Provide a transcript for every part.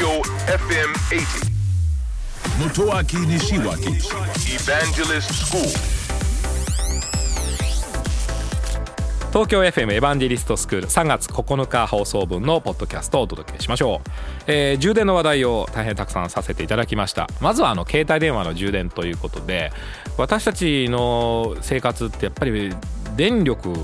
Tokyo FM 80. Motoaki Nishiwaki Evangelist School. 東京 FM エヴァンジェリストスクール3月9日放送分のポッドキャストをお届けしましょう、えー充電の話題を大変たくさんさせていただきましたまずはあの携帯電話の充電ということで私たちの生活ってやっぱり電力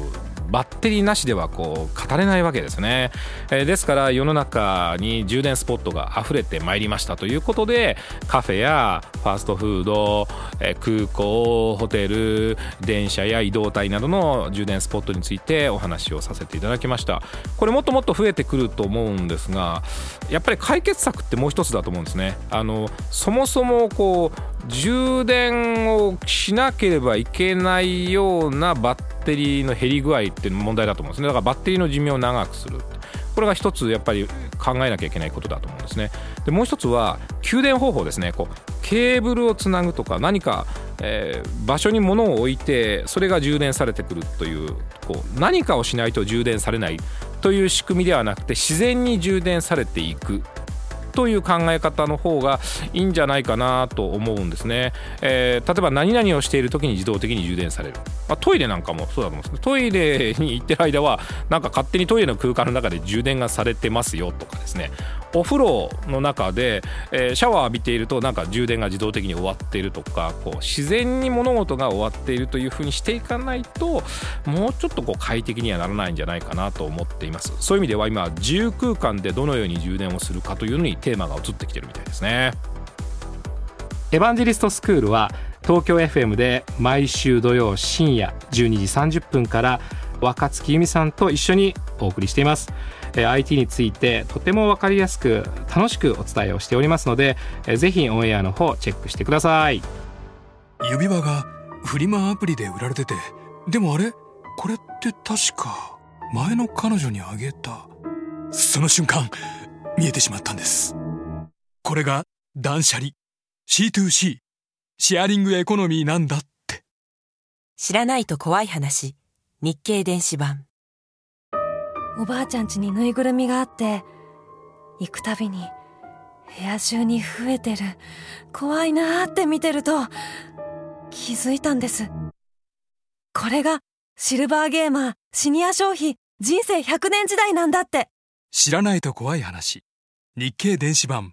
バッテリーなしではこう語れないわけですね、えーですから世の中に充電スポットが溢れてまいりましたということでカフェやファーストフード、えー空港ホテル電車や移動体などの充電スポットについてお話をさせていただきました。これもっともっと増えてくると思うんですがやっぱり解決策ってもう一つだと思うんですね。あのそもそもこう充電をしなければいけないようなバッテリーの減り具合って問題だと思うんですね。だからバッテリーの寿命を長くする。これが一つやっぱり考えなきゃいけないことだと思うんですね。でもう一つは給電方法ですね。こうケーブルをつなぐとか何か、えー場所に物を置いてそれが充電されてくるというこう何かをしないと充電されないという仕組みではなくて自然に充電されていく。という考え方の方がいいんじゃないかなと思うんですね、えー例えば何々をしている時に自動的に充電される、まあ、トイレなんかもそうだと思うんですけどトイレに行ってる間はなんか勝手にトイレの空間の中で充電がされてますよとかですね。お風呂の中で、えーシャワー浴びているとなんか充電が自動的に終わっているとかこう自然に物事が終わっているというふうにしていかないともうちょっとこう快適にはならないんじゃないかなと思っています。そういう意味では今自由空間でどのように充電をするかというのにテーマが移ってきてるみたいですね。エヴァンジェリストスクールは東京 FM で毎週土曜深夜12時30分から若月由美さんと一緒にお送りしています。えー IT についてとても分かりやすく楽しくお伝えをしておりますのでえーぜひオンエアの方チェックしてください。指輪がフリマアプリで売られててでもあれ？これって確か前の彼女にあげた。その瞬間見えてしまったんです。これが断捨離。C2C シェアリングエコノミーなんだって。知らないと怖い話日経電子版おばあちゃん家にぬいぐるみがあって、行くたびに部屋中に増えてる。怖いなーって見てると、気づいたんです。これがシルバーゲーマー、シニア消費、人生100年時代なんだって。知らないと怖い話日経電子版